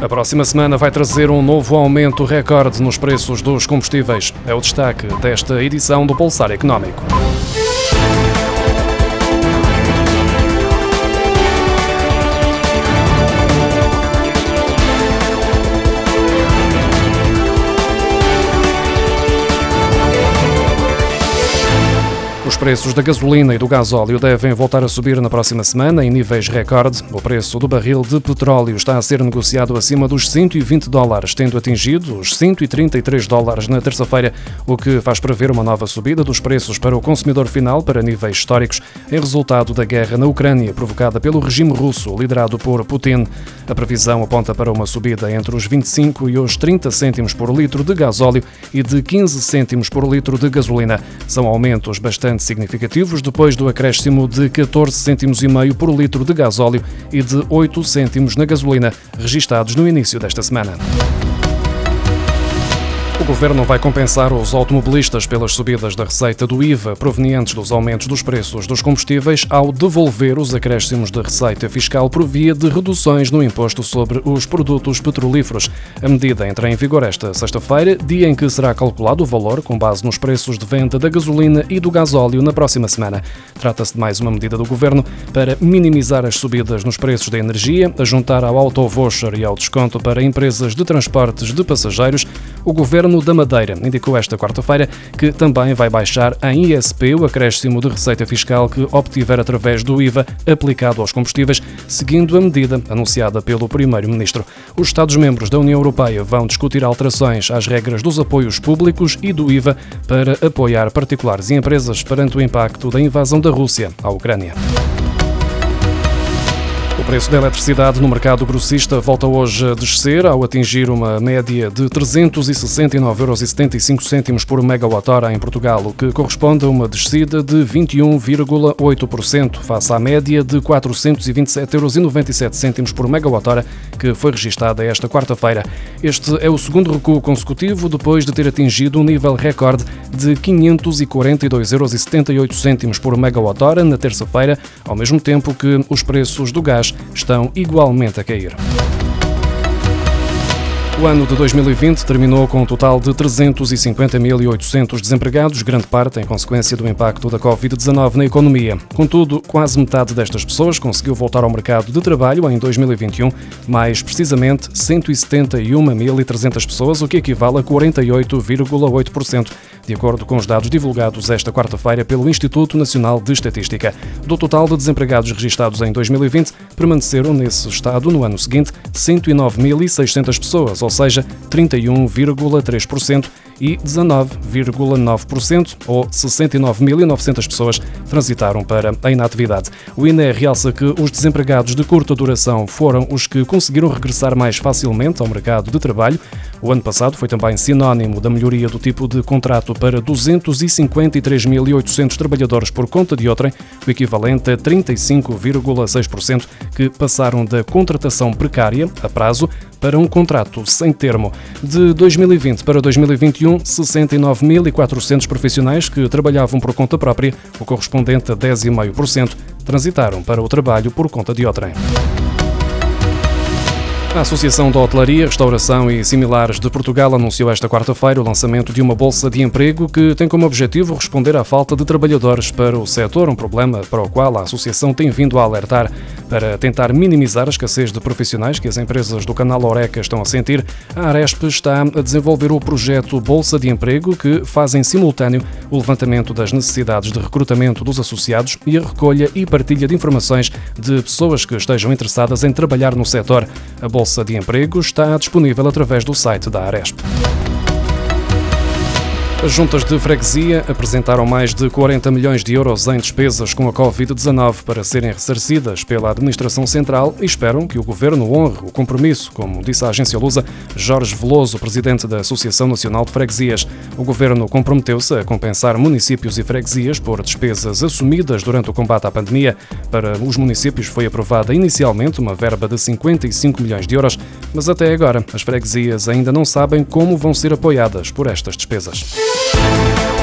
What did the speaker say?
A próxima semana vai trazer um novo aumento recorde nos preços dos combustíveis. É o destaque desta edição do Pulsar Económico. Preços da gasolina e do gasóleo devem voltar a subir na próxima semana em níveis recorde. O preço do barril de petróleo está a ser negociado acima dos 120 dólares, tendo atingido os 133 dólares na terça-feira, o que faz prever uma nova subida dos preços para o consumidor final para níveis históricos, em resultado da guerra na Ucrânia provocada pelo regime russo liderado por Putin. A previsão aponta para uma subida entre os 25 e os 30 cêntimos por litro de gasóleo e de 15 cêntimos por litro de gasolina. São aumentos bastante significativos depois do acréscimo de 14 cêntimos e meio por litro de gasóleo e de 8 cêntimos na gasolina, registados no início desta semana. O governo vai compensar os automobilistas pelas subidas da receita do IVA provenientes dos aumentos dos preços dos combustíveis ao devolver os acréscimos de receita fiscal por via de reduções no imposto sobre os produtos petrolíferos. A medida entra em vigor esta sexta-feira, dia em que será calculado o valor com base nos preços de venda da gasolina e do gasóleo na próxima semana. Trata-se de mais uma medida do governo para minimizar as subidas nos preços da energia, a juntar ao auto-voucher e ao desconto para empresas de transportes de passageiros. O governo da Madeira indicou esta quarta-feira que também vai baixar em ISP o acréscimo de receita fiscal que obtiver através do IVA aplicado aos combustíveis, seguindo a medida anunciada pelo Primeiro-Ministro. Os Estados-membros da União Europeia vão discutir alterações às regras dos apoios públicos e do IVA para apoiar particulares e empresas perante o impacto da invasão da Rússia à Ucrânia. O preço da eletricidade no mercado grossista volta hoje a descer, ao atingir uma média de 369,75 euros por megawatt-hora em Portugal, o que corresponde a uma descida de 21,8% face à média de 427,97 euros por megawatt-hora que foi registada esta quarta-feira. Este é o segundo recuo consecutivo depois de ter atingido um nível recorde de 542,78 euros por megawatt-hora na terça-feira, ao mesmo tempo que os preços do gás estão igualmente a cair. O ano de 2020 terminou com um total de 350.800 desempregados, grande parte em consequência do impacto da Covid-19 na economia. Contudo, quase metade destas pessoas conseguiu voltar ao mercado de trabalho em 2021, mais precisamente 171.300 pessoas, o que equivale a 48,8% de acordo com os dados divulgados esta quarta-feira pelo Instituto Nacional de Estatística. Do total de desempregados registados em 2020, permaneceram nesse estado no ano seguinte 109.600 pessoas, ou seja, 31,3% e 19,9%, ou 69.900 pessoas, transitaram para a inatividade. O INE realça que os desempregados de curta duração foram os que conseguiram regressar mais facilmente ao mercado de trabalho. O ano passado foi também sinónimo da melhoria do tipo de contrato para 253.800 trabalhadores por conta de outrem, o equivalente a 35,6%, que passaram da contratação precária, a prazo, para um contrato sem termo. De 2020 para 2021, 69.400 profissionais que trabalhavam por conta própria, o correspondente a 10,5%, transitaram para o trabalho por conta de outrem. A Associação da Hotelaria, Restauração e Similares de Portugal anunciou esta quarta-feira o lançamento de uma bolsa de emprego que tem como objetivo responder à falta de trabalhadores para o setor, um problema para o qual a Associação tem vindo a alertar. Para tentar minimizar a escassez de profissionais que as empresas do canal Oreca estão a sentir, a Aresp está a desenvolver o projeto Bolsa de Emprego, que faz em simultâneo o levantamento das necessidades de recrutamento dos associados e a recolha e partilha de informações de pessoas que estejam interessadas em trabalhar no setor. A Bolsa de Emprego está disponível através do site da Aresp. As juntas de freguesia apresentaram mais de 40 milhões de euros em despesas com a Covid-19 para serem ressarcidas pela Administração Central e esperam que o Governo honre o compromisso, como disse a agência Lusa Jorge Veloso, presidente da Associação Nacional de Freguesias. O Governo comprometeu-se a compensar municípios e freguesias por despesas assumidas durante o combate à pandemia. Para os municípios foi aprovada inicialmente uma verba de 55 milhões de euros, mas até agora as freguesias ainda não sabem como vão ser apoiadas por estas despesas. Thank you